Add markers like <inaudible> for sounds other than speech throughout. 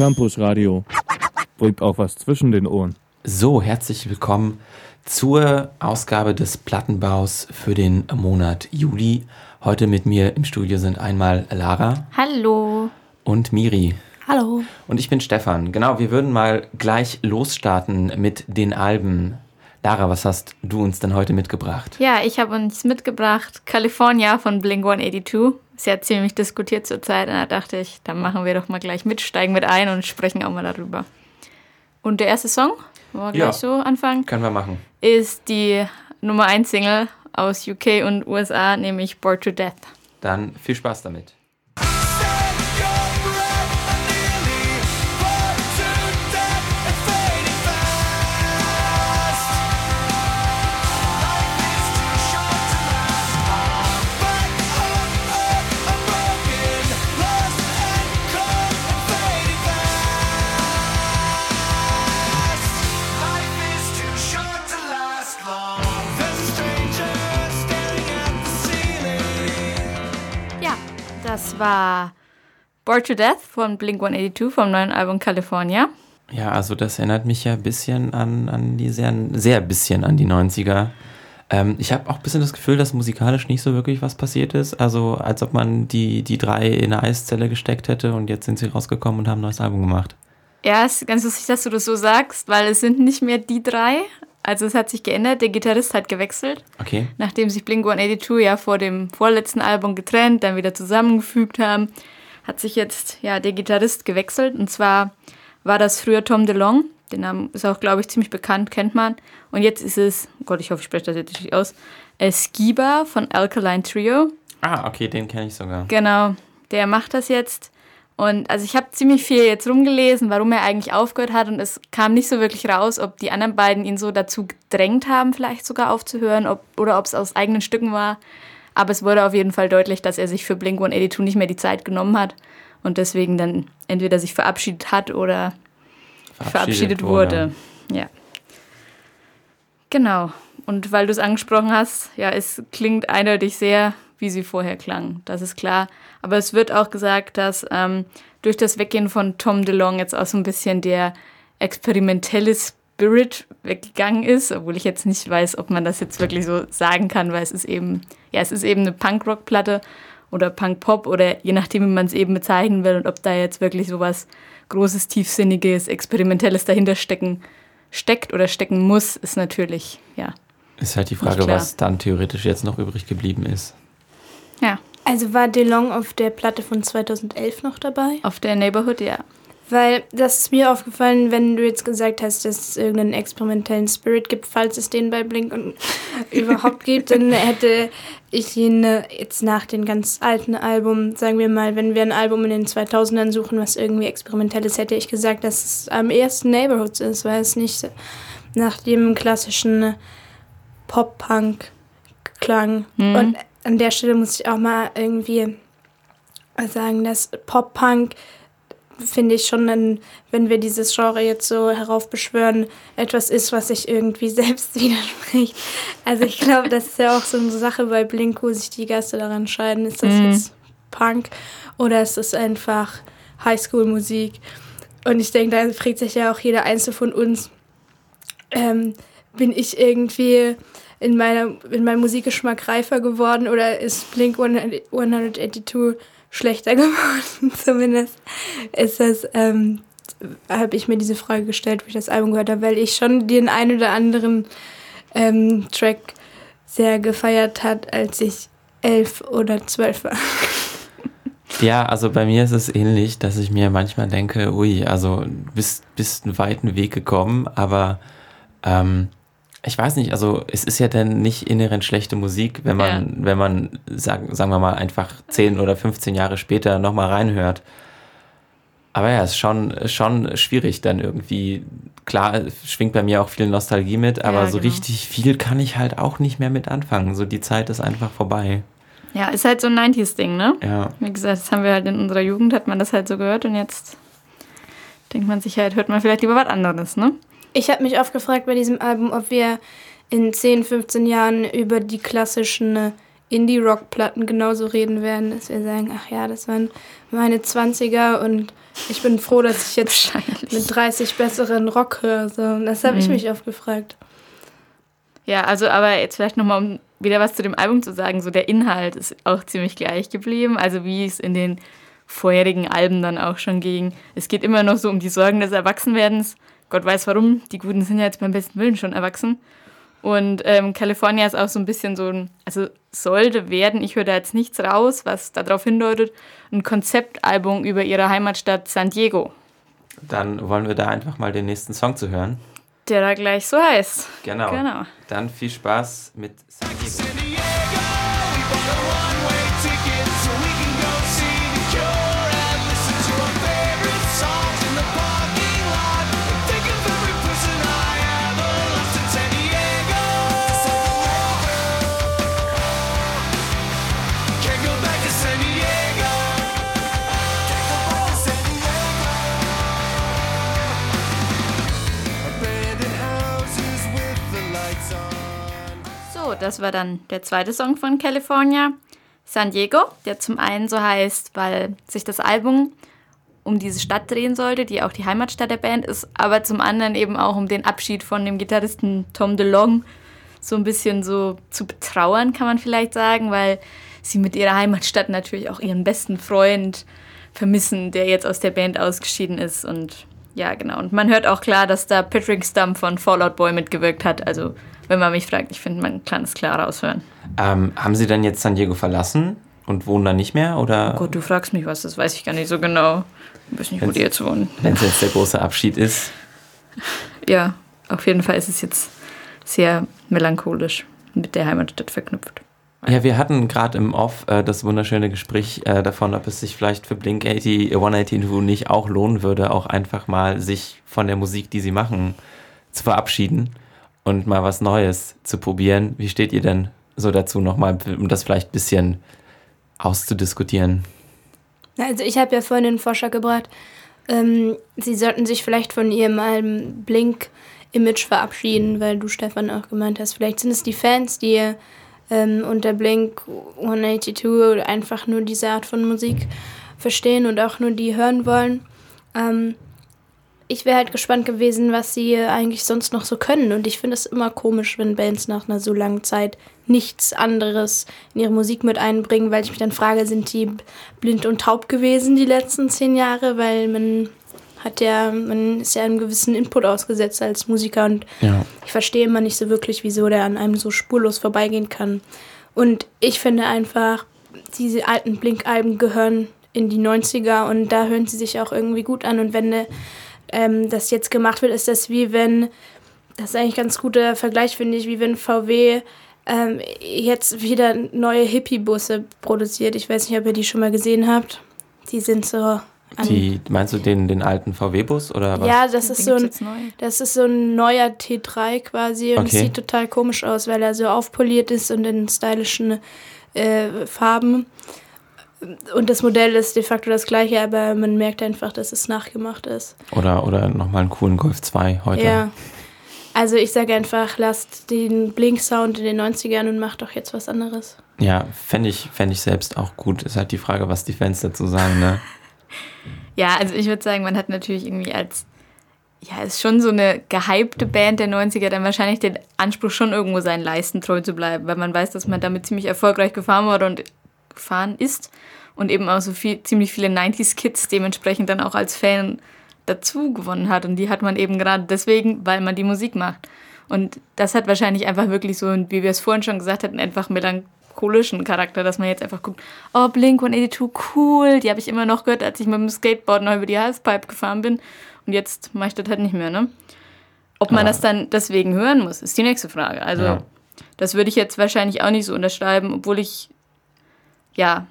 Campus Radio. Bringt auch was zwischen den Ohren. So, herzlich willkommen zur Ausgabe des Plattenbaus für den Monat Juli. Heute mit mir im Studio sind einmal Lara. Hallo. Und Miri. Hallo. Und ich bin Stefan. Genau, wir würden mal gleich losstarten mit den Alben. Lara, was hast du uns denn heute mitgebracht? Ja, ich habe uns mitgebracht California von Blink 182. Ja ziemlich diskutiert zurzeit und da dachte ich, dann machen wir doch mal gleich mit, steigen mit ein und sprechen auch mal darüber. Und der erste Song, wollen wir Ja. gleich so anfangen, Können wir machen. ist die Nummer 1 Single aus UK und USA, nämlich Bored to Death. Dann viel Spaß damit. War Bored to Death von Blink 182 vom neuen Album California. Ja, also das erinnert mich ja ein bisschen an, an die sehr, sehr bisschen an die 90er. Ähm, ich habe auch ein bisschen das Gefühl, dass musikalisch nicht so wirklich was passiert ist. Also als ob man die, die drei in eine Eiszelle gesteckt hätte und jetzt sind sie rausgekommen und haben ein neues Album gemacht. Ja, es ist ganz lustig, dass du das so sagst, weil es sind nicht mehr die drei. Also es hat sich geändert, der Gitarrist hat gewechselt. Okay. Nachdem sich Blink 182 ja vor dem vorletzten Album getrennt, dann wieder zusammengefügt haben, hat sich jetzt ja der Gitarrist gewechselt. Und zwar war das früher Tom DeLong. Den Namen ist auch, glaube ich, ziemlich bekannt, kennt man. Und jetzt ist es, oh Gott, ich hoffe, ich spreche das jetzt richtig aus, äh, Skiba von Alkaline Trio. Ah, okay, den kenne ich sogar. Genau, der macht das jetzt. Und also ich habe ziemlich viel jetzt rumgelesen, warum er eigentlich aufgehört hat. Und es kam nicht so wirklich raus, ob die anderen beiden ihn so dazu gedrängt haben, vielleicht sogar aufzuhören, ob, oder ob es aus eigenen Stücken war. Aber es wurde auf jeden Fall deutlich, dass er sich für Blink 182 nicht mehr die Zeit genommen hat und deswegen dann entweder sich verabschiedet hat oder verabschiedet, wurde. Ja. Genau. Und weil du es angesprochen hast, ja, es klingt eindeutig sehr, wie sie vorher klang. Das ist klar. Aber es wird auch gesagt, dass ähm, durch das Weggehen von Tom DeLong jetzt auch so ein bisschen der experimentelle Spirit weggegangen ist, obwohl ich jetzt nicht weiß, ob man das jetzt wirklich so sagen kann, weil es ist eben, ja, es ist eben eine Punkrock-Platte oder Punk-Pop oder je nachdem, wie man es eben bezeichnen will und ob da jetzt wirklich sowas Großes, Tiefsinniges, Experimentelles dahinter stecken, steckt oder stecken muss, ist natürlich, ja. Ist halt die Frage, was dann theoretisch jetzt noch übrig geblieben ist. Ja, Also war DeLong auf der Platte von 2011 noch dabei? auf der Neighborhood, ja. Weil das ist mir aufgefallen, wenn du jetzt gesagt hast, dass es irgendeinen experimentellen Spirit gibt, falls es den bei Blink und <laughs> überhaupt gibt, dann hätte ich ihn äh, jetzt nach den ganz alten Album, sagen wir mal, wenn wir ein Album in den 2000ern suchen, was irgendwie experimentell ist, hätte ich gesagt, dass es am ersten Neighborhoods ist, weil es nicht nach dem klassischen Pop-Punk klang. Mhm. Und an der Stelle muss ich auch mal irgendwie sagen, dass Pop-Punk finde ich schon, dann, wenn wir dieses Genre jetzt so heraufbeschwören, etwas ist, was sich irgendwie <laughs> selbst widerspricht. Also ich glaube, das ist ja auch so eine Sache bei Blink, wo sich die Geister daran scheiden. Ist das Mhm. jetzt Punk oder ist das einfach Highschool-Musik? Und ich denke, da fragt sich ja auch jeder Einzelne von uns, ähm, bin ich irgendwie in, meiner, in meinem Musikgeschmack reifer geworden oder ist Blink 182 schlechter <laughs> geworden? Zumindest ist das, ähm, habe ich mir diese Frage gestellt, wo ich das Album gehört habe, weil ich schon den einen oder anderen ähm, Track sehr gefeiert hat, als ich elf oder zwölf war. <laughs> Ja, also bei mir ist es ähnlich, dass ich mir manchmal denke, ui, also bist, bist einen weiten Weg gekommen, aber ähm, ich weiß nicht, also es ist ja dann nicht inhärent schlechte Musik, wenn man, wenn man, sagen, sagen wir mal, einfach 10 oder 15 Jahre später nochmal reinhört. Aber ja, es ist schon, schon schwierig dann irgendwie. Klar, es schwingt bei mir auch viel Nostalgie mit, aber Ja, so genau. richtig viel kann ich halt auch nicht mehr mit anfangen. So die Zeit ist einfach vorbei. Ja, ist halt so ein 90s-Ding, ne? Ja. Wie gesagt, das haben wir halt in unserer Jugend, hat man das halt so gehört und jetzt denkt man sich halt, hört man vielleicht lieber was anderes, ne? Ich habe mich oft gefragt bei diesem Album, ob wir in 10, 15 Jahren über die klassischen äh, Indie-Rock-Platten genauso reden werden, dass wir sagen, ach ja, das waren meine 20er und ich bin froh, dass ich jetzt mit 30 besseren Rock höre. So. Das habe mhm. ich mich oft gefragt. Ja, also aber jetzt vielleicht nochmal, um wieder was zu dem Album zu sagen, so der Inhalt ist auch ziemlich gleich geblieben, also wie es in den vorherigen Alben dann auch schon ging. Es geht immer noch so um die Sorgen des Erwachsenwerdens. Gott weiß warum, die Guten sind ja jetzt beim besten Willen schon erwachsen. Und ähm, California ist auch so ein bisschen so ein, also sollte werden, ich höre da jetzt nichts raus, was darauf hindeutet, ein Konzeptalbum über ihre Heimatstadt San Diego. Dann wollen wir da einfach mal den nächsten Song zu hören. Der da gleich so heißt. Genau. genau. Dann viel Spaß mit San Diego. Das war dann der zweite Song von California. San Diego, der zum einen so heißt, weil sich das Album um diese Stadt drehen sollte, die auch die Heimatstadt der Band ist, aber zum anderen eben auch um den Abschied von dem Gitarristen Tom DeLong so ein bisschen so zu betrauern, kann man vielleicht sagen, weil sie mit ihrer Heimatstadt natürlich auch ihren besten Freund vermissen, der jetzt aus der Band ausgeschieden ist und ja, genau. Und man hört auch klar, dass da Patrick Stump von Fallout Boy mitgewirkt hat, also wenn man mich fragt. Ich finde, man kann es klar raushören. Ähm, haben Sie denn jetzt San Diego verlassen und wohnen da nicht mehr? Oder? Oh Gott, du fragst mich was, das weiß ich gar nicht so genau. Ich weiß nicht, wo die jetzt wohnen. Wenn es jetzt der große Abschied ist. <laughs> Ja, auf jeden Fall ist es jetzt sehr melancholisch mit der Heimatstadt verknüpft. Ja, wir hatten gerade im Off äh, das wunderschöne Gespräch äh, davon, ob es sich vielleicht für Blink 80, 182 nicht auch lohnen würde, auch einfach mal sich von der Musik, die sie machen, zu verabschieden und mal was Neues zu probieren. Wie steht ihr denn so dazu nochmal, um das vielleicht ein bisschen auszudiskutieren? Also ich habe ja vorhin den Vorschlag gebracht, ähm, sie sollten sich vielleicht von ihrem alten Blink-Image verabschieden, weil du, Stefan, auch gemeint hast, vielleicht sind es die Fans, die ähm, unter Blink 182 einfach nur diese Art von Musik verstehen und auch nur die hören wollen. Ähm, ich wäre halt gespannt gewesen, was sie eigentlich sonst noch so können. Und ich finde es immer komisch, wenn Bands nach einer so langen Zeit nichts anderes in ihre Musik mit einbringen, weil ich mich dann frage, sind die blind und taub gewesen die letzten zehn Jahre? Weil man hat ja, man ist ja einem gewissen Input ausgesetzt als Musiker und ja. ich verstehe immer nicht so wirklich, wieso der an einem so spurlos vorbeigehen kann. Und ich finde einfach, diese alten Blink-Alben gehören in die 90er und da hören sie sich auch irgendwie gut an. Und wenn ähm, das jetzt gemacht wird, ist das wie wenn, das ist eigentlich ein ganz guter Vergleich, finde ich, wie wenn VW ähm, jetzt wieder neue Hippie-Busse produziert. Ich weiß nicht, ob ihr die schon mal gesehen habt. Die sind so. Die, meinst du den, den alten VW-Bus oder was? Ja, das ist, so ein, das ist so ein neuer T3 quasi und okay. es sieht total komisch aus, weil er so aufpoliert ist und in stylischen äh, Farben. Und das Modell ist de facto das gleiche, aber man merkt einfach, dass es nachgemacht ist. Oder, oder nochmal einen coolen Golf 2 heute. Ja. Also ich sage einfach, lasst den Blink-Sound in den 90ern und macht doch jetzt was anderes. Ja, fände ich, fänd ich selbst auch gut. Ist halt die Frage, was die Fans dazu sagen, ne? <laughs> ja, also ich würde sagen, man hat natürlich irgendwie als, ja, ist schon so eine gehypte Band der 90er dann wahrscheinlich den Anspruch, schon irgendwo seinen Leisten treu zu bleiben, weil man weiß, dass man damit ziemlich erfolgreich gefahren wurde und gefahren ist und eben auch so viel, ziemlich viele 90s-Kids dementsprechend dann auch als Fan dazu gewonnen hat. Und die hat man eben gerade deswegen, weil man die Musik macht. Und das hat wahrscheinlich einfach wirklich so, wie wir es vorhin schon gesagt hatten, einfach melancholischen Charakter, dass man jetzt einfach guckt, oh, Blink 182, cool, die habe ich immer noch gehört, als ich mit dem Skateboard noch über die Halfpipe gefahren bin. Und jetzt mache ich das halt nicht mehr, ne? Ob man ja. das dann deswegen hören muss, ist die nächste Frage. Also, ja. das würde ich jetzt wahrscheinlich auch nicht so unterschreiben, obwohl ich ja,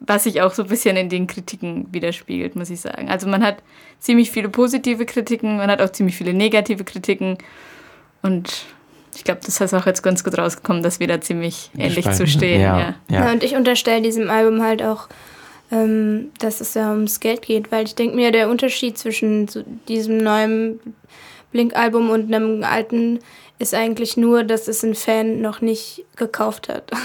was sich auch so ein bisschen in den Kritiken widerspiegelt, muss ich sagen. Also man hat ziemlich viele positive Kritiken, man hat auch ziemlich viele negative Kritiken und ich glaube, das ist auch jetzt ganz gut rausgekommen, dass wir da ziemlich ähnlich zu stehen. Ja, ja. ja. ja und ich unterstelle diesem Album halt auch, ähm, dass es ja ums Geld geht, weil ich denke mir, der Unterschied zwischen so diesem neuen Blink-Album und einem alten ist eigentlich nur, dass es ein Fan noch nicht gekauft hat. <laughs>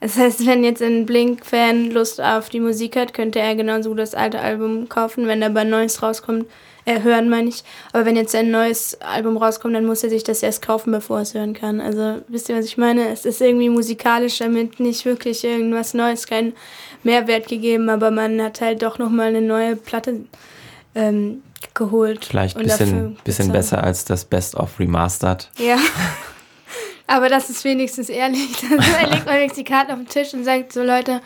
Das heißt, wenn jetzt ein Blink-Fan Lust auf die Musik hat, könnte er genauso das alte Album kaufen. Wenn aber ein neues rauskommt, äh, hören meine ich. Aber wenn jetzt ein neues Album rauskommt, dann muss er sich das erst kaufen, bevor er es hören kann. Also wisst ihr, was ich meine? Es ist irgendwie musikalisch damit nicht wirklich irgendwas Neues, kein Mehrwert gegeben, aber man hat halt doch nochmal eine neue Platte ähm, geholt. Vielleicht ein bisschen, bisschen besser als das Best of Remastered. Ja. <laughs> Aber das ist wenigstens ehrlich. <laughs> Da legt man jetzt die Karten auf den Tisch und sagt so, Leute,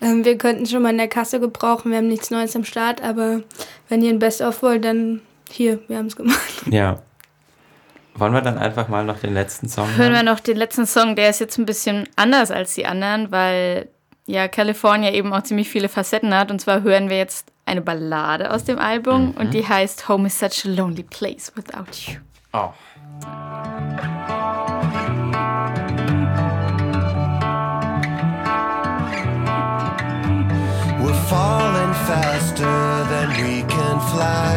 ähm, wir könnten schon mal in der Kasse gebrauchen, wir haben nichts Neues am Start, aber wenn ihr ein Best-of wollt, dann hier, wir haben es gemacht. <laughs> Ja. Wollen wir dann einfach mal noch den letzten Song hören? Hören wir noch den letzten Song, der ist jetzt ein bisschen anders als die anderen, weil ja California eben auch ziemlich viele Facetten hat. Und zwar hören wir jetzt eine Ballade aus dem Album mhm. und die heißt Home is such a lonely place without you. Oh. Falling faster than we can fly.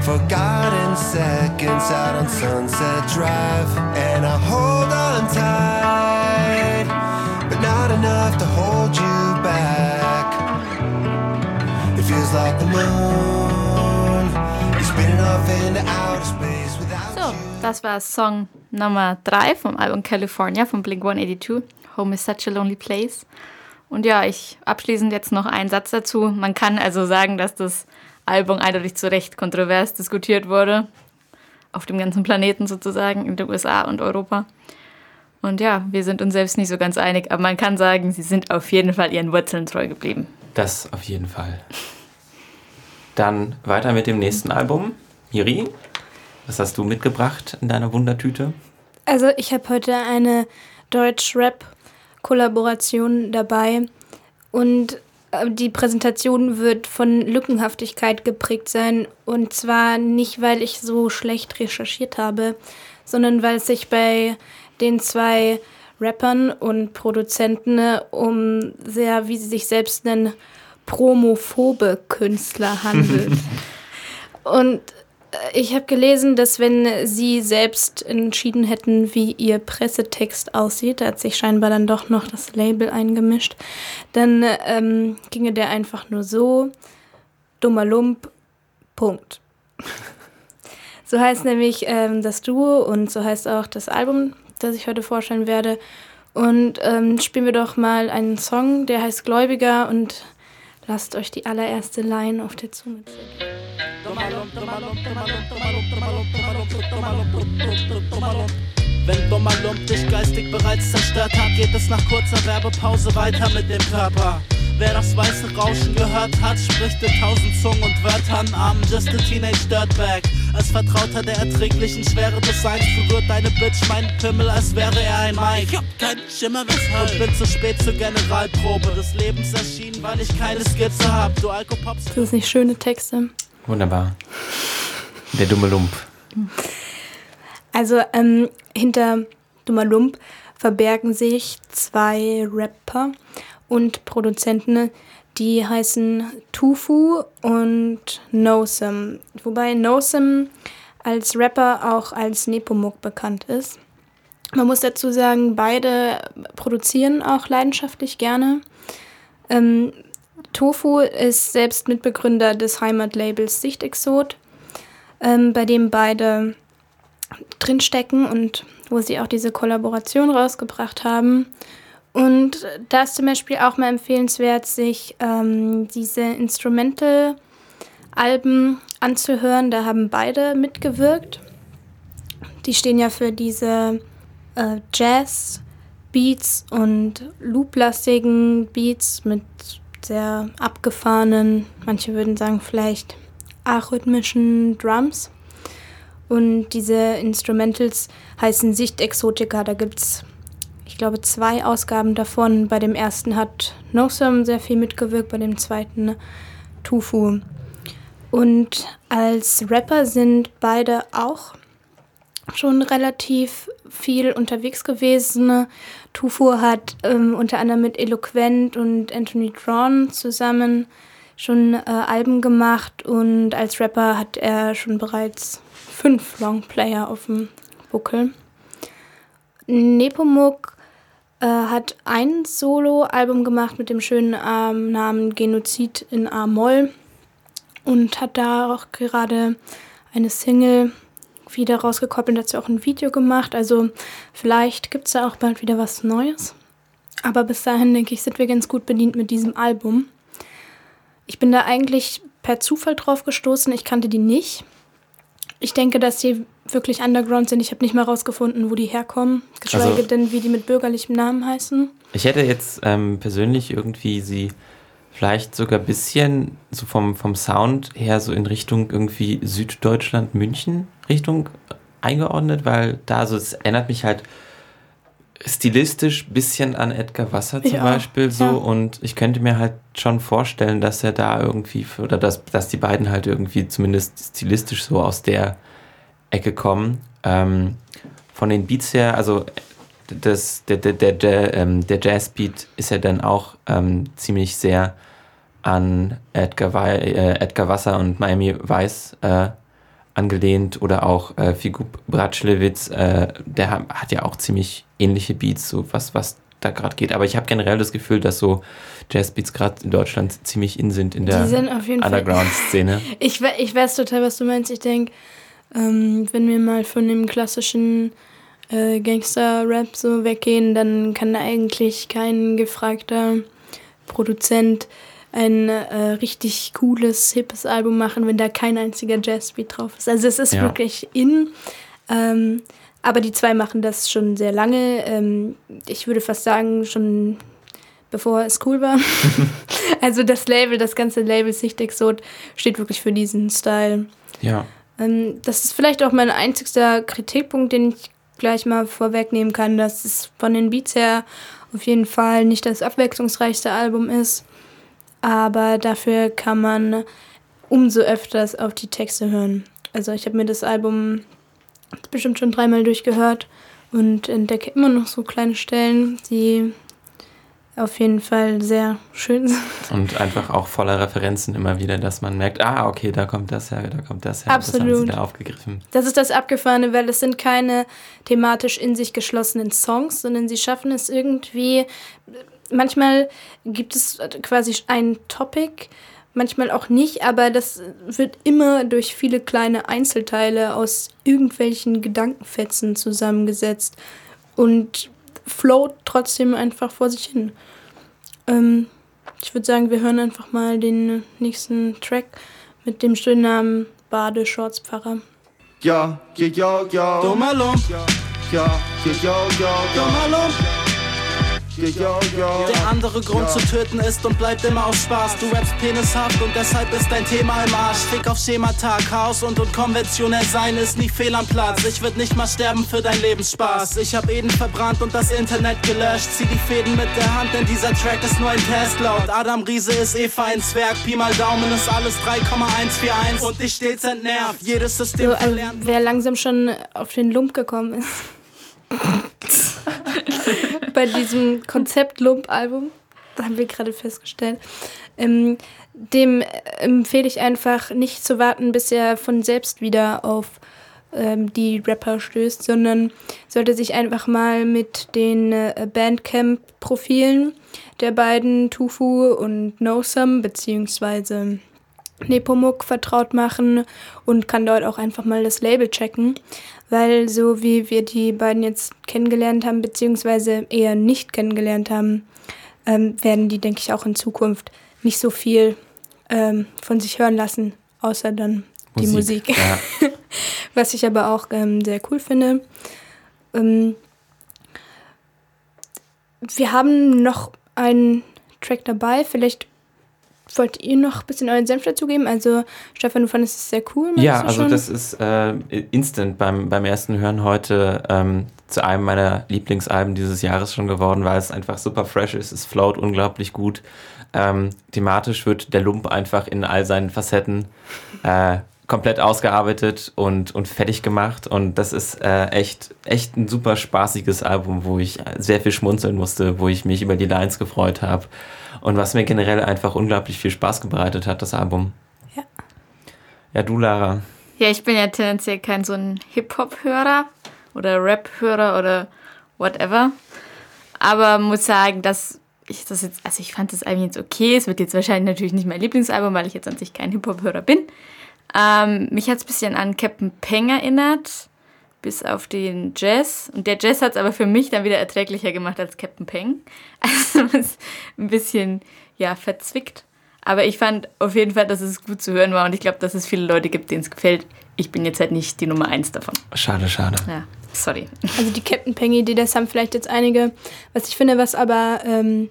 Forgotten seconds out on Sunset Drive. And I hold on tight, but not enough to hold you back. It feels like the moon is spinning off into outer space without so, das war Song Nummer 3 vom Album California von Blink 182. Home is such a lonely place. Und ja, ich abschließend jetzt noch einen Satz dazu. Man kann also sagen, dass das Album eindeutig zu Recht kontrovers diskutiert wurde. Auf dem ganzen Planeten sozusagen, in den USA und Europa. Und ja, wir sind uns selbst nicht so ganz einig, aber man kann sagen, sie sind auf jeden Fall ihren Wurzeln treu geblieben. Das auf jeden Fall. Dann weiter mit dem nächsten Album. Miri, was hast du mitgebracht in deiner Wundertüte? Also ich habe heute eine Deutsch-Rap-Kollaboration dabei und äh, die Präsentation wird von Lückenhaftigkeit geprägt sein und zwar nicht, weil ich so schlecht recherchiert habe, sondern weil es sich bei den zwei Rappern und Produzenten um sehr, wie sie sich selbst nennen, promophobe Künstler handelt. <laughs> und ich habe gelesen, dass wenn sie selbst entschieden hätten, wie ihr Pressetext aussieht, da hat sich scheinbar dann doch noch das Label eingemischt, dann ähm, ginge der einfach nur so, dummer Lump, Punkt. <laughs> so heißt nämlich ähm, das Duo und so heißt auch das Album, das ich heute vorstellen werde. Und ähm, spielen wir doch mal einen Song, der heißt Gläubiger und lasst euch die allererste Line auf der Zunge ziehen. Wenn dummer Lump dich geistig bereits zerstört hat, geht es nach kurzer Werbepause weiter mit dem Körper. Wer das weiße Rauschen gehört hat, spricht in tausend Zungen und Wörtern am Just a Teenage Dirtbag. Als Vertrauter der erträglichen Schwere des Seins berührt deine Bitch meinen Pimmel, als wäre er ein Mike. Ich hab keinen Schimmer weshalb. Und bin zu spät zur Generalprobe des Lebens erschienen, weil ich keine Skizze hab. Du Alkopops. Das ist nicht schöne Texte. Wunderbar. Der dumme Lump. Also ähm, hinter dummer Lump verbergen sich zwei Rapper und Produzenten, die heißen Tufu und Nosem. Wobei Nosem als Rapper auch als Nepomuk bekannt ist. Man muss dazu sagen, beide produzieren auch leidenschaftlich gerne. Ähm, Tofu ist selbst Mitbegründer des Heimatlabels Sichtexot, ähm, bei dem beide drinstecken und wo sie auch diese Kollaboration rausgebracht haben. Und da ist zum Beispiel auch mal empfehlenswert, sich ähm, diese Instrumental-Alben anzuhören. Da haben beide mitgewirkt. Die stehen ja für diese äh, Jazz-Beats und loop-lastigen Beats mit sehr abgefahrenen, manche würden sagen vielleicht arrhythmischen Drums. Und diese Instrumentals heißen Sicht Exotica. Da gibt es, ich glaube, zwei Ausgaben davon. Bei dem ersten hat Nosum sehr viel mitgewirkt, bei dem zweiten Tufu. Und als Rapper sind beide auch schon relativ viel unterwegs gewesen. Tufu hat ähm, unter anderem mit Eloquent und Anthony Drawn zusammen schon äh, Alben gemacht und als Rapper hat er schon bereits fünf Longplayer auf dem Buckel. Nepomuk äh, hat ein Solo-Album gemacht mit dem schönen ähm, Namen Genozid in A-Moll und hat da auch gerade eine Single wieder rausgekoppelt, dazu auch ein Video gemacht. Also vielleicht gibt es da auch bald wieder was Neues. Aber bis dahin, denke ich, sind wir ganz gut bedient mit diesem Album. Ich bin da eigentlich per Zufall drauf gestoßen. Ich kannte die nicht. Ich denke, dass die wirklich underground sind. Ich habe nicht mal rausgefunden, wo die herkommen. Geschweige also, denn, wie die mit bürgerlichem Namen heißen. Ich hätte jetzt ähm, persönlich irgendwie sie vielleicht sogar ein bisschen so vom, vom Sound her so in Richtung irgendwie Süddeutschland, München Richtung eingeordnet, weil da so, es erinnert mich halt stilistisch ein bisschen an Edgar Wasser zum ja, Beispiel so ja. und ich könnte mir halt schon vorstellen, dass er da irgendwie oder dass, dass die beiden halt irgendwie zumindest stilistisch so aus der Ecke kommen. Ähm, von den Beats her, also das, der, der, der, der, ähm, der Jazzbeat ist ja dann auch ähm, ziemlich sehr an Edgar, äh, Edgar Wasser und Miami Vice äh, angelehnt oder auch äh, Figur Bratschlewitz, äh, der hat ja auch ziemlich ähnliche Beats, so was, was da gerade geht. Aber ich habe generell das Gefühl, dass so Jazzbeats gerade in Deutschland ziemlich in sind in der Underground-Szene. <laughs> Ich, ich weiß total, was du meinst. Ich denke, ähm, wenn wir mal von dem klassischen äh, Gangster-Rap so weggehen, dann kann da eigentlich kein gefragter Produzent ein äh, richtig cooles, hippes Album machen, wenn da kein einziger Jazzbeat drauf ist. Also es ist ja. wirklich in. Ähm, aber die zwei machen das schon sehr lange. Ähm, ich würde fast sagen, schon bevor es cool war. <laughs> <laughs> also das Label, das ganze Label Sicht Exot steht wirklich für diesen Style. Ja. Ähm, das ist vielleicht auch mein einzigster Kritikpunkt, den ich gleich mal vorwegnehmen kann, dass es von den Beats her auf jeden Fall nicht das abwechslungsreichste Album ist aber dafür kann man umso öfters auf die Texte hören. Also ich habe mir das Album bestimmt schon dreimal durchgehört und entdecke immer noch so kleine Stellen, die auf jeden Fall sehr schön sind. Und einfach auch voller Referenzen immer wieder, dass man merkt, ah, okay, da kommt das her, da kommt das her. Absolut. Das haben sie da aufgegriffen. Das ist das Abgefahrene, weil es sind keine thematisch in sich geschlossenen Songs, sondern sie schaffen es irgendwie manchmal gibt es quasi ein Topic, manchmal auch nicht, aber das wird immer durch viele kleine Einzelteile aus irgendwelchen Gedankenfetzen zusammengesetzt und float trotzdem einfach vor sich hin. Ähm, ich würde sagen, wir hören einfach mal den nächsten Track mit dem schönen Namen Bade Shortspfarrer. Ja, ja, ja, ja. Domalum. Ja, ja, ja, ja, ja. Domalum. Der andere Grund zu töten ist und bleibt immer auf Spaß. Du rappst penishaft und deshalb ist dein Thema im Arsch. Fick auf Schemata, Chaos und unkonventionell sein ist nie fehl am Platz. Ich würd nicht mal sterben für dein Lebensspaß. Ich hab Eden verbrannt und das Internet gelöscht. Zieh die Fäden mit der Hand, denn dieser Track ist nur ein Test laut. Adam Riese ist Eva ein Zwerg. Pi mal Daumen ist alles 3,141 und ich stets entnervt. Jedes System so, also, Wer langsam schon auf den Lump gekommen ist. <laughs> bei diesem Konzept-Lump-Album, haben wir gerade festgestellt, ähm, dem empfehle ich einfach nicht zu warten, bis er von selbst wieder auf ähm, die Rapper stößt, sondern sollte sich einfach mal mit den äh, Bandcamp-Profilen der beiden Tufu und No Some beziehungsweise Nepomuk vertraut machen und kann dort auch einfach mal das Label checken, weil so wie wir die beiden jetzt kennengelernt haben, beziehungsweise eher nicht kennengelernt haben, ähm, werden die, denke ich, auch in Zukunft nicht so viel ähm, von sich hören lassen, außer dann Musik, die Musik. Ja. <laughs> Was ich aber auch ähm, sehr cool finde. Ähm, wir haben noch einen Track dabei, vielleicht wollt ihr noch ein bisschen euren Senf dazugeben? Also, Stefan, du fandest es sehr cool. Ja, also schon? das ist äh, instant beim, beim ersten Hören heute ähm, zu einem meiner Lieblingsalben dieses Jahres schon geworden, weil es einfach super fresh ist. Es float unglaublich gut. Ähm, thematisch wird der Lump einfach in all seinen Facetten äh, komplett ausgearbeitet und, und fertig gemacht. Und das ist äh, echt, echt ein super spaßiges Album, wo ich sehr viel schmunzeln musste, wo ich mich über die Lines gefreut habe Und was mir generell einfach unglaublich viel Spaß bereitet hat, das Album. Ja. Ja, du, Lara. Ja, ich bin ja tendenziell kein so ein Hip-Hop-Hörer oder Rap-Hörer oder whatever. Aber muss sagen, dass ich das jetzt, also ich fand das Album jetzt okay. Es wird jetzt wahrscheinlich natürlich nicht mein Lieblingsalbum, weil ich jetzt an sich kein Hip-Hop-Hörer bin. Ähm, mich hat es ein bisschen an Captain Peng erinnert, bis auf den Jazz. Und der Jazz hat es aber für mich dann wieder erträglicher gemacht als Captain Peng. <laughs> Also es ist ein bisschen, ja, verzwickt. Aber ich fand auf jeden Fall, dass es gut zu hören war und ich glaube, dass es viele Leute gibt, denen es gefällt. Ich bin jetzt halt nicht die Nummer eins davon. Schade, schade. Ja, sorry. <laughs> Also die Captain Peng-Idee, das haben vielleicht jetzt einige. Was ich finde, was aber ähm,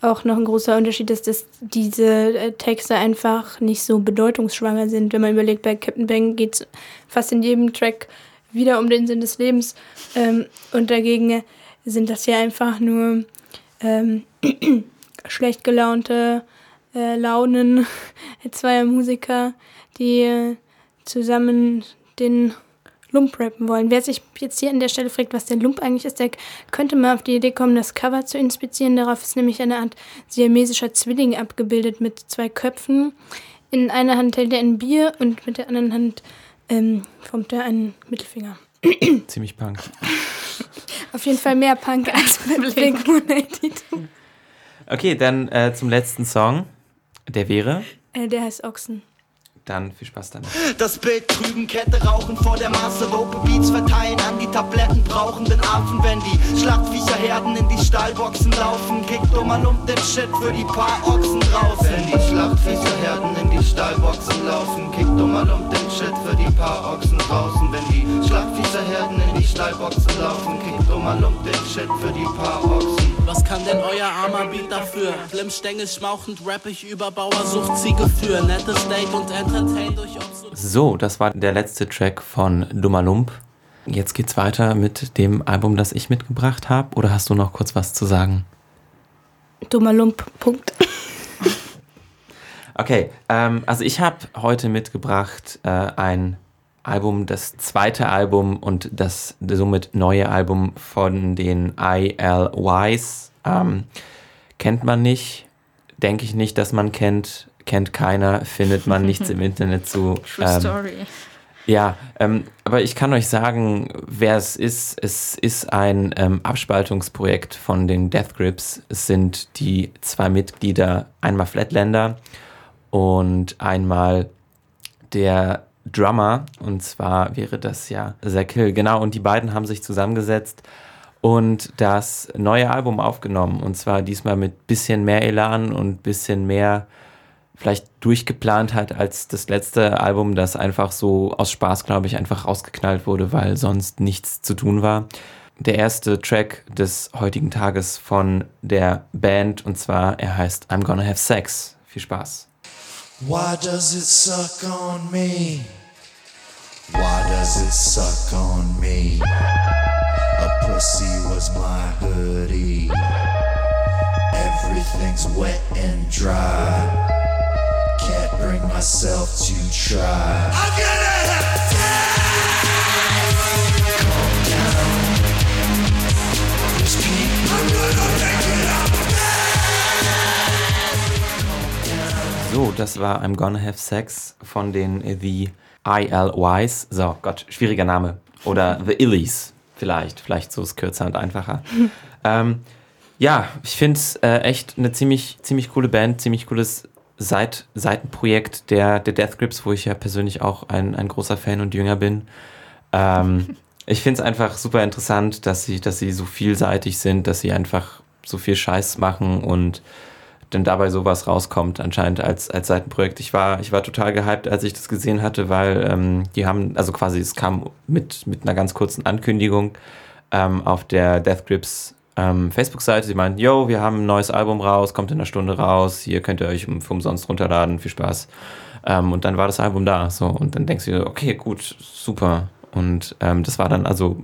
auch noch ein großer Unterschied ist, dass diese äh, Texte einfach nicht so bedeutungsschwanger sind. Wenn man überlegt, bei Captain Peng geht es fast in jedem Track wieder um den Sinn des Lebens. Ähm, und dagegen sind das ja einfach nur ähm, <clears throat> schlecht gelaunte äh, Launen <laughs> zweier Musiker, die äh, zusammen den Lump rappen wollen. Wer sich jetzt hier an der Stelle fragt, was der Lump eigentlich ist, der könnte mal auf die Idee kommen, das Cover zu inspizieren. Darauf ist nämlich eine Art siamesischer Zwilling abgebildet mit zwei Köpfen. In einer Hand hält er ein Bier und mit der anderen Hand ähm, formt er einen Mittelfinger. <clears throat> Ziemlich punk. <laughs> Auf jeden Fall mehr Punk <laughs> als bei Blink 182. Okay, dann äh, zum letzten Song. Der wäre. Äh, der heißt Ochsen. Dann viel Spaß damit. Das Bild trüben, Kette rauchen vor der Masse, Dope Beats verteilen an die Tabletten brauchenden Affen, wenn die Schlachtviecherherden in die Stallboxen laufen, kickt dummer Lump den Shit für die paar Ochsen draußen. Wenn die Schlachtviecherherden in die Stallboxen laufen, kickt dummer Lump den Shit für die paar Ochsen draußen. Wenn die Schlachtviecherherden in die Stallboxen laufen, kickt dummer Lump den Shit für die paar Ochsen. Was kann denn euer armer Beat dafür? Glimmstängel schmauchend rapp ich über Bauersucht, Ziege für nettes Date und Obs So, das war der letzte Track von Dummer Lump. Jetzt geht's weiter mit dem Album, das ich mitgebracht habe. Oder hast du noch kurz was zu sagen? Dummer Lump, Punkt. <laughs> Okay, ähm, also ich habe heute mitgebracht äh, ein Album, das zweite Album und das somit neue Album von den ILYs. Ähm, kennt man nicht, denke ich nicht, dass man kennt, kennt keiner, findet man nichts im <laughs> Internet zu. True Ähm, Story. ja, ähm, aber ich kann euch sagen, wer es ist. Es ist ein ähm, Abspaltungsprojekt von den Death Grips. Es sind die zwei Mitglieder, einmal Flatlander und einmal der Drummer. Und zwar wäre das ja Zach Hill. Genau, und die beiden haben sich zusammengesetzt und das neue Album aufgenommen. Und zwar diesmal mit bisschen mehr Elan und bisschen mehr vielleicht durchgeplant hat als das letzte Album, das einfach so aus Spaß, glaube ich, einfach rausgeknallt wurde, weil sonst nichts zu tun war. Der erste Track des heutigen Tages von der Band und zwar, er heißt I'm Gonna Have Sex. Viel Spaß. Why does it suck on me? Why does it suck on me? A pussy was my hoodie. Everything's wet and dry. Bring myself to try. I'm gonna have Calm down. Just keep I'm gonna make it up. So, das war I'm Gonna Have Sex von den The ILYs. So, Gott, schwieriger Name. Oder The Illies vielleicht. Vielleicht so ist kürzer und einfacher. <laughs> ähm, ja, ich finde es äh, echt eine ziemlich, ziemlich coole Band, ziemlich cooles Seit Seitenprojekt der, der Death Grips, wo ich ja persönlich auch ein, ein großer Fan und Jünger bin. Ähm, <laughs> ich finde es einfach super interessant, dass sie, dass sie so vielseitig sind, dass sie einfach so viel Scheiß machen und dann dabei sowas rauskommt, anscheinend als, als Seitenprojekt. Ich war, ich war total gehypt, als ich das gesehen hatte, weil ähm, die haben, also quasi, es kam mit, mit einer ganz kurzen Ankündigung ähm, auf der Death Grips ähm, Facebook-Seite. Sie meinten, yo, wir haben ein neues Album raus, kommt in einer Stunde raus, hier könnt ihr euch um, umsonst runterladen, viel Spaß. Ähm, und dann war das Album da, so, und dann denkst du dir, okay, gut, super. Und ähm, das war dann also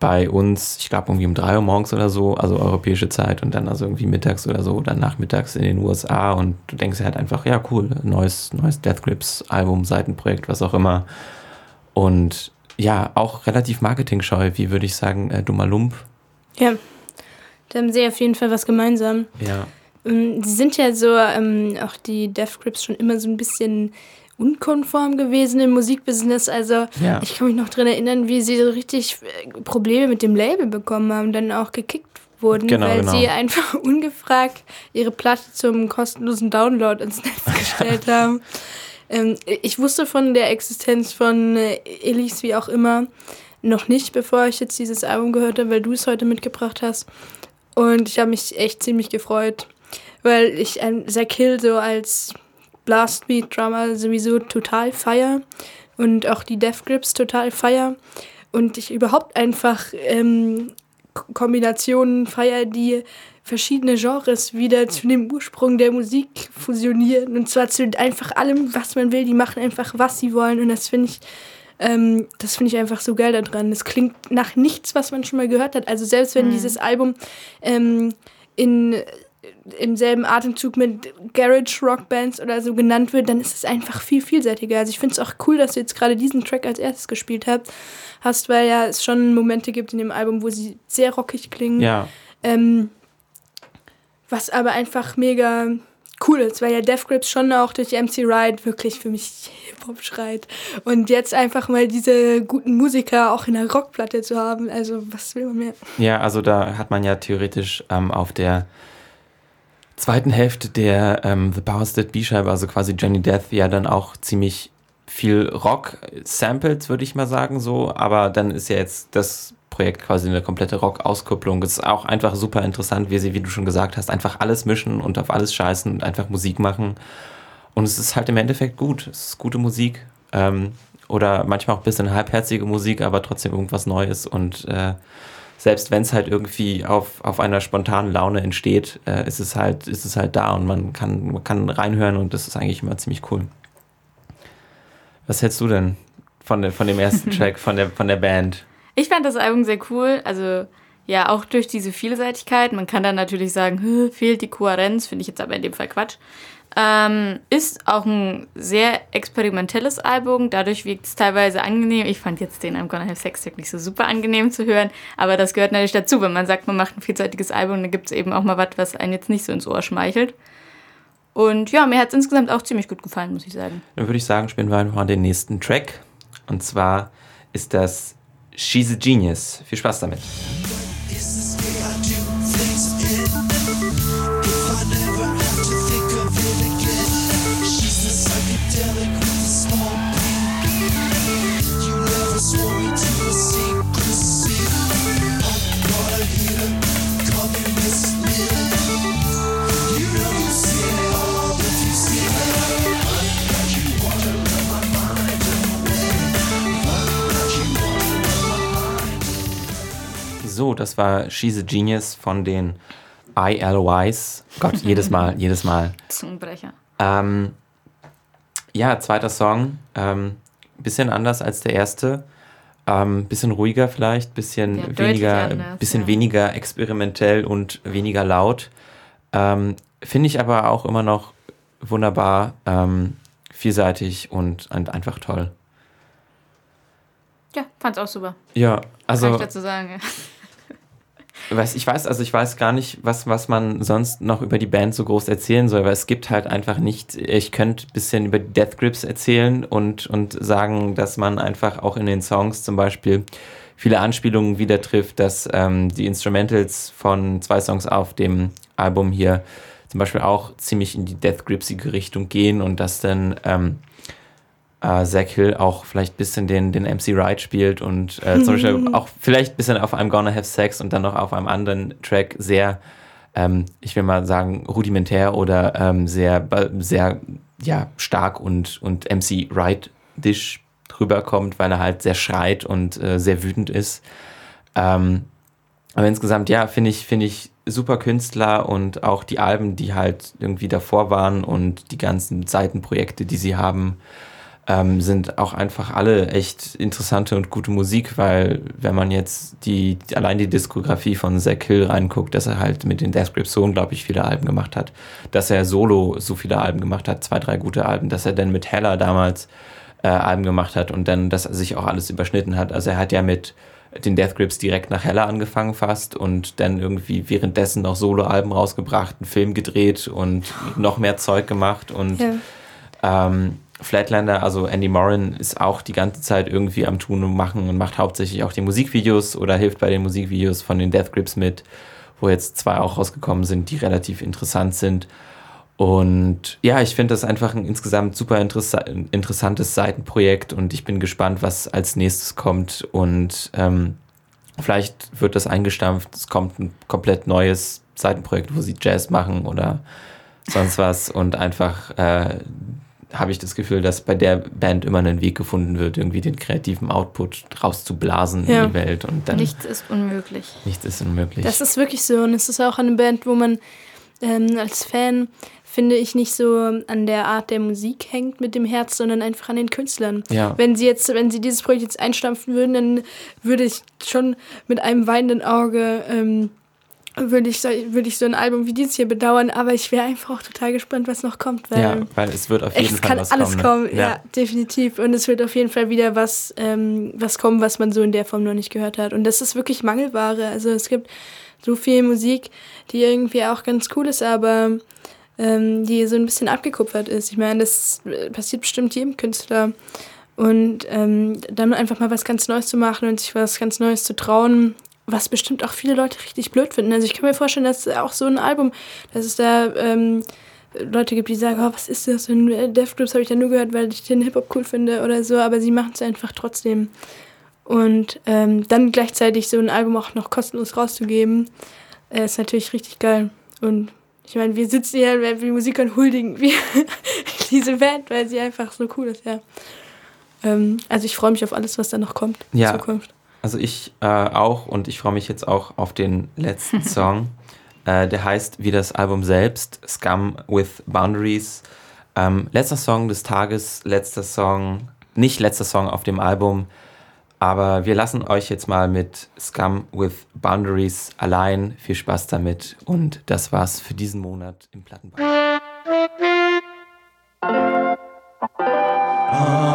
bei uns, ich glaube irgendwie um drei Uhr morgens oder so, also europäische Zeit und dann also irgendwie mittags oder so oder nachmittags in den USA und du denkst dir halt einfach, ja cool, neues, neues Death Grips Album, Seitenprojekt, was auch immer. Und ja, auch relativ marketingscheu, wie würde ich sagen, äh, dummer Lump. Ja, da haben sie auf jeden Fall was gemeinsam. Ja. Ähm, Sie sind ja so, ähm, auch die Death Grips schon immer so ein bisschen unkonform gewesen im Musikbusiness. Also Ja. ich kann mich noch dran erinnern, wie sie so richtig äh, Probleme mit dem Label bekommen haben, dann auch gekickt wurden, Genau, weil genau. sie einfach <laughs> ungefragt ihre Platte zum kostenlosen Download ins Netz <laughs> gestellt haben. Ähm, ich wusste von der Existenz von äh, Elise, wie auch immer, noch nicht, bevor ich jetzt dieses Album gehört habe, weil du es heute mitgebracht hast. Und ich habe mich echt ziemlich gefreut, weil ich ein Zack Hill so als Blastbeat-Drummer sowieso total feier und auch die Death Grips total feier. Und ich überhaupt einfach ähm, Kombinationen feier, die verschiedene Genres wieder zu dem Ursprung der Musik fusionieren. Und zwar zu einfach allem, was man will. Die machen einfach, was sie wollen. Und das finde ich, ähm, das finde ich einfach so geil daran. Das klingt nach nichts, was man schon mal gehört hat. Also selbst wenn dieses Album ähm, in im selben Atemzug mit Garage Rock Bands oder so genannt wird, dann ist es einfach viel vielseitiger. Also ich finde es auch cool, dass du jetzt gerade diesen Track als erstes gespielt hast, hast, weil ja es schon Momente gibt in dem Album, wo sie sehr rockig klingen. Ja, Ähm, was aber einfach mega cool ist, weil ja Death Grips schon auch durch MC Ride wirklich für mich Hip-Hop schreit. Und jetzt einfach mal diese guten Musiker auch in der Rockplatte zu haben, also was will man mehr? Ja, also da hat man ja theoretisch ähm, auf der zweiten Hälfte der ähm, The Powers That Be-Scheibe, also quasi Johnny Death, ja dann auch ziemlich viel Rock-Samples, würde ich mal sagen, so. Aber dann ist ja jetzt das Projekt quasi eine komplette Rock-Auskopplung. Ist auch einfach super interessant, wie sie, wie du schon gesagt hast, einfach alles mischen und auf alles scheißen und einfach Musik machen. Und es ist halt im Endeffekt gut. Es ist gute Musik. Ähm, oder manchmal auch ein bisschen halbherzige Musik, aber trotzdem irgendwas Neues. Und äh, selbst wenn es halt irgendwie auf, auf einer spontanen Laune entsteht, äh, ist, es halt, ist es halt da und man kann, man kann reinhören und das ist eigentlich immer ziemlich cool. Was hältst du denn von, der, von dem ersten <laughs> Track, von der, von der Band? Ich fand das Album sehr cool. Also ja, auch durch diese Vielseitigkeit. Man kann dann natürlich sagen, "Hö, <laughs> fehlt die Kohärenz, finde ich jetzt aber in dem Fall Quatsch. Ähm, ist auch ein sehr experimentelles Album, dadurch wirkt es teilweise angenehm. Ich fand jetzt den I'm Gonna Have Sex nicht so super angenehm zu hören, aber das gehört natürlich dazu, wenn man sagt, man macht ein vielseitiges Album, dann gibt es eben auch mal was, was einen jetzt nicht so ins Ohr schmeichelt. Und ja, mir hat es insgesamt auch ziemlich gut gefallen, muss ich sagen. Dann würde ich sagen, spielen wir einfach mal den nächsten Track. Und zwar ist das She's a Genius. Viel Spaß damit. Is this das war She's a Genius von den ILYs. Gott, jedes <laughs> Mal, jedes Mal. Zungenbrecher. Ähm, ja, zweiter Song. Ähm, bisschen anders als der erste. Ähm, bisschen ruhiger vielleicht, bisschen Ja, weniger, anders, bisschen ja. weniger experimentell und weniger laut. Ähm, Finde ich aber auch immer noch wunderbar, ähm, vielseitig und, und einfach toll. Ja, fand's auch super. Ja, Kann also ich dazu sagen. Weiß, ich weiß, also ich weiß gar nicht, was, was man sonst noch über die Band so groß erzählen soll, weil es gibt halt einfach nicht, ich könnte ein bisschen über Death Grips erzählen und, und sagen, dass man einfach auch in den Songs zum Beispiel viele Anspielungen wieder trifft, dass ähm, die Instrumentals von zwei Songs auf dem Album hier zum Beispiel auch ziemlich in die Death Gripsige Richtung gehen und dass dann ähm, äh, Zach Hill auch vielleicht ein bisschen den, den MC Wright spielt und äh, zum Beispiel auch vielleicht ein bisschen auf einem Gonna Have Sex und dann noch auf einem anderen Track sehr, ähm, ich will mal sagen, rudimentär oder ähm, sehr, sehr ja, stark und, und MC Wright-dish drüber kommt, weil er halt sehr schreit und äh, sehr wütend ist. Ähm, aber insgesamt, ja, finde ich, finde ich super Künstler und auch die Alben, die halt irgendwie davor waren und die ganzen Seitenprojekte, die sie haben, ähm, sind auch einfach alle echt interessante und gute Musik, weil wenn man jetzt die, allein die Diskografie von Zach Hill reinguckt, dass er halt mit den Death Grips so unglaublich viele Alben gemacht hat, dass er solo so viele Alben gemacht hat, zwei, drei gute Alben, dass er dann mit Heller damals äh, Alben gemacht hat und dann, dass er sich auch alles überschnitten hat. Also er hat ja mit den Death Grips direkt nach Hella angefangen fast und dann irgendwie währenddessen noch Soloalben rausgebracht, einen Film gedreht und noch mehr Zeug gemacht und Ja. ähm, Flatlander, also Andy Morin, ist auch die ganze Zeit irgendwie am Tun und Machen und macht hauptsächlich auch die Musikvideos oder hilft bei den Musikvideos von den Death Grips mit, wo jetzt zwei auch rausgekommen sind, die relativ interessant sind. Und ja, ich finde das einfach ein insgesamt super interessa interessantes Seitenprojekt und ich bin gespannt, was als nächstes kommt. Und ähm, vielleicht wird das eingestampft, es kommt ein komplett neues Seitenprojekt, wo sie Jazz machen oder sonst was und einfach äh, habe ich das Gefühl, dass bei der Band immer ein Weg gefunden wird, irgendwie den kreativen Output rauszublasen Ja. in die Welt und dann Nichts ist unmöglich. nichts ist unmöglich. Das ist wirklich so. Und es ist auch eine Band, wo man ähm, als Fan, finde ich, nicht so an der Art der Musik hängt mit dem Herz, sondern einfach an den Künstlern. ja. Wenn sie jetzt, wenn sie dieses Projekt jetzt einstampfen würden, dann würde ich schon mit einem weinenden Auge ähm, würde ich, so, würde ich so ein Album wie dieses hier bedauern, aber ich wäre einfach auch total gespannt, was noch kommt, weil ja, weil es wird auf jeden es Fall kann was alles kommen. ne? ja. definitiv. Und es wird auf jeden Fall wieder was, ähm, was kommen, was man so in der Form noch nicht gehört hat. Und das ist wirklich Mangelware. Also es gibt so viel Musik, die irgendwie auch ganz cool ist, aber ähm, die so ein bisschen abgekupfert ist. Ich meine, das äh, passiert bestimmt jedem Künstler. Und ähm, dann einfach mal was ganz Neues zu machen und sich was ganz Neues zu trauen, was bestimmt auch viele Leute richtig blöd finden. Also ich kann mir vorstellen, dass auch so ein Album, dass es da ähm, Leute gibt, die sagen, oh, was ist das? Und Death Grips habe ich ja nur gehört, weil ich den Hip-Hop cool finde oder so, aber sie machen es einfach trotzdem. Und ähm, dann gleichzeitig so ein Album auch noch kostenlos rauszugeben, äh, ist natürlich richtig geil. Und ich meine, wir sitzen hier, wenn wir Musik und huldigen wir <laughs> diese Band, weil sie einfach so cool ist, ja. Ähm, also ich freue mich auf alles, was da noch kommt Ja. in Zukunft. Also ich äh, auch und ich freue mich jetzt auch auf den letzten <laughs> Song. äh, der heißt wie das Album selbst, Scum with Boundaries. Ähm, letzter Song des Tages, letzter Song, nicht letzter Song auf dem Album, aber wir lassen euch jetzt mal mit Scum with Boundaries allein. Viel Spaß damit und das war's für diesen Monat im Plattenbau. I'm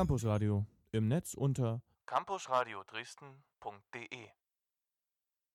Campus Radio. Im Netz unter campusradio Dresden.de